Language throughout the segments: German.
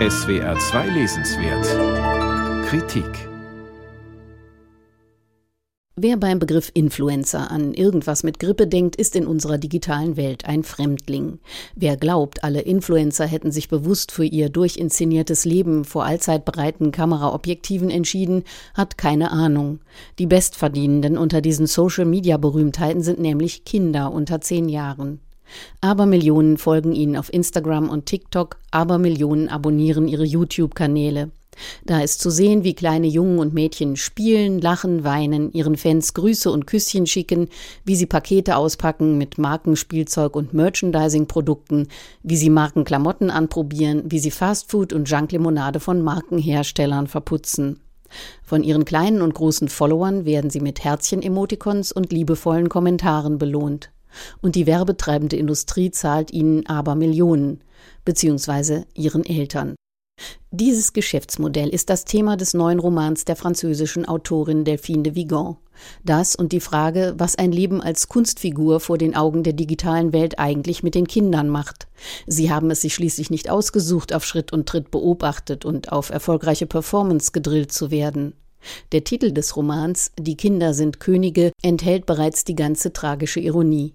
SWR 2 Lesenswert Kritik Wer beim Begriff Influencer an irgendwas mit Grippe denkt, ist in unserer digitalen Welt ein Fremdling. Wer glaubt, alle Influencer hätten sich bewusst für ihr durchinszeniertes Leben vor allzeit breiten Kameraobjektiven entschieden, hat keine Ahnung. Die Bestverdienenden unter diesen Social-Media-Berühmtheiten sind nämlich Kinder unter zehn Jahren. Aber Millionen folgen ihnen auf Instagram und TikTok, aber Millionen abonnieren ihre YouTube-Kanäle. Da ist zu sehen, wie kleine Jungen und Mädchen spielen, lachen, weinen, ihren Fans Grüße und Küsschen schicken, wie sie Pakete auspacken mit Markenspielzeug und Merchandising-Produkten, wie sie Markenklamotten anprobieren, wie sie Fastfood und Junklimonade von Markenherstellern verputzen. Von ihren kleinen und großen Followern werden sie mit Herzchen-Emoticons und liebevollen Kommentaren belohnt. Und die werbetreibende Industrie zahlt ihnen aber Millionen, beziehungsweise ihren Eltern. Dieses Geschäftsmodell ist das Thema des neuen Romans der französischen Autorin Delphine de Vigan. Das und die Frage, was ein Leben als Kunstfigur vor den Augen der digitalen Welt eigentlich mit den Kindern macht. Sie haben es sich schließlich nicht ausgesucht, auf Schritt und Tritt beobachtet und auf erfolgreiche Performance gedrillt zu werden. Der Titel des Romans Die Kinder sind Könige enthält bereits die ganze tragische Ironie.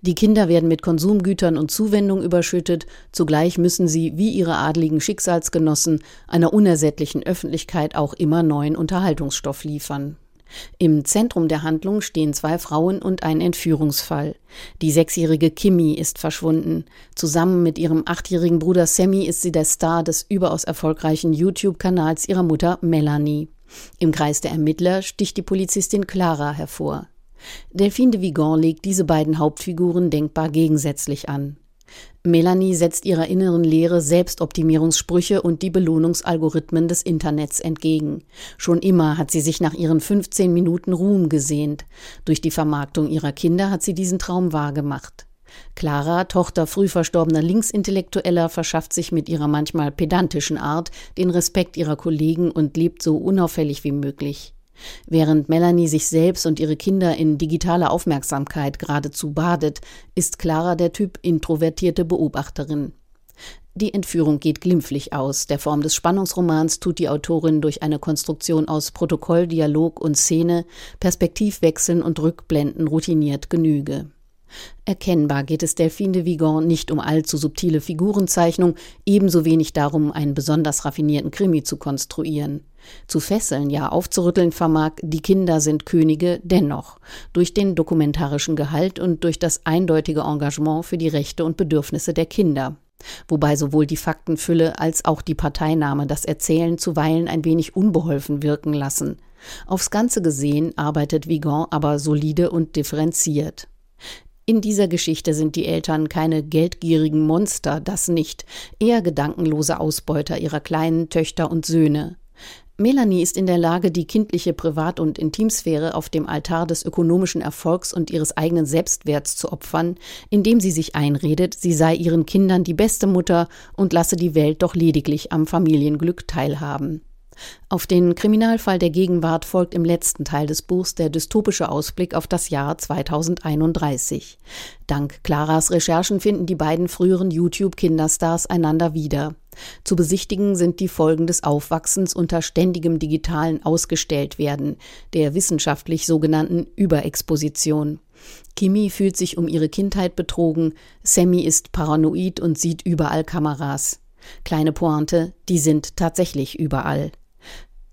Die Kinder werden mit Konsumgütern und Zuwendung überschüttet, zugleich müssen sie, wie ihre adligen Schicksalsgenossen, einer unersättlichen Öffentlichkeit auch immer neuen Unterhaltungsstoff liefern. Im Zentrum der Handlung stehen zwei Frauen und ein Entführungsfall. Die sechsjährige Kimi ist verschwunden. Zusammen mit ihrem achtjährigen Bruder Sammy ist sie der Star des überaus erfolgreichen YouTube-Kanals ihrer Mutter Melanie. Im Kreis der Ermittler sticht die Polizistin Clara hervor. Delphine de Vigan legt diese beiden Hauptfiguren denkbar gegensätzlich an. Melanie setzt ihrer inneren Lehre Selbstoptimierungssprüche und die Belohnungsalgorithmen des Internets entgegen. Schon immer hat sie sich nach ihren 15 Minuten Ruhm gesehnt. Durch die Vermarktung ihrer Kinder hat sie diesen Traum wahrgemacht. Clara, Tochter früh verstorbener Linksintellektueller, verschafft sich mit ihrer manchmal pedantischen Art den Respekt ihrer Kollegen und lebt so unauffällig wie möglich. Während Melanie sich selbst und ihre Kinder in digitaler Aufmerksamkeit geradezu badet, ist Clara der Typ introvertierte Beobachterin. Die Entführung geht glimpflich aus. Der Form des Spannungsromans tut die Autorin durch eine Konstruktion aus Protokoll, Dialog und Szene, Perspektivwechseln und Rückblenden routiniert Genüge. Erkennbar geht es Delphine de Vigan nicht um allzu subtile Figurenzeichnung, ebenso wenig darum, einen besonders raffinierten Krimi zu konstruieren. Zu fesseln, ja aufzurütteln vermag, die Kinder sind Könige dennoch, durch den dokumentarischen Gehalt und durch das eindeutige Engagement für die Rechte und Bedürfnisse der Kinder. Wobei sowohl die Faktenfülle als auch die Parteinahme das Erzählen zuweilen ein wenig unbeholfen wirken lassen. Aufs Ganze gesehen arbeitet Vigan aber solide und differenziert. In dieser Geschichte sind die Eltern keine geldgierigen Monster, das nicht, eher gedankenlose Ausbeuter ihrer kleinen Töchter und Söhne. Melanie ist in der Lage, die kindliche Privat- und Intimsphäre auf dem Altar des ökonomischen Erfolgs und ihres eigenen Selbstwerts zu opfern, indem sie sich einredet, sie sei ihren Kindern die beste Mutter und lasse die Welt doch lediglich am Familienglück teilhaben. Auf den Kriminalfall der Gegenwart folgt im letzten Teil des Buchs der dystopische Ausblick auf das Jahr 2031. Dank Claras Recherchen finden die beiden früheren YouTube-Kinderstars einander wieder. Zu besichtigen sind die Folgen des Aufwachsens unter ständigem digitalen Ausgestelltwerden, der wissenschaftlich sogenannten Überexposition. Kimi fühlt sich um ihre Kindheit betrogen, Sammy ist paranoid und sieht überall Kameras. Kleine Pointe, die sind tatsächlich überall.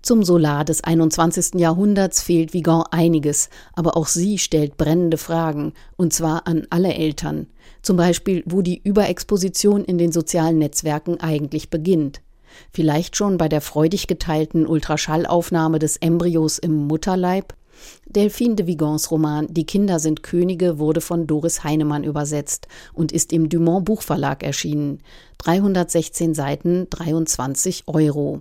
Zum Solar des 21. Jahrhunderts fehlt Vigan einiges, aber auch sie stellt brennende Fragen, und zwar an alle Eltern. Zum Beispiel, wo die Überexposition in den sozialen Netzwerken eigentlich beginnt. Vielleicht schon bei der freudig geteilten Ultraschallaufnahme des Embryos im Mutterleib? Delphine de Vigans Roman Die Kinder sind Könige wurde von Doris Heinemann übersetzt und ist im Dumont Buchverlag erschienen. 316 Seiten, 23 Euro.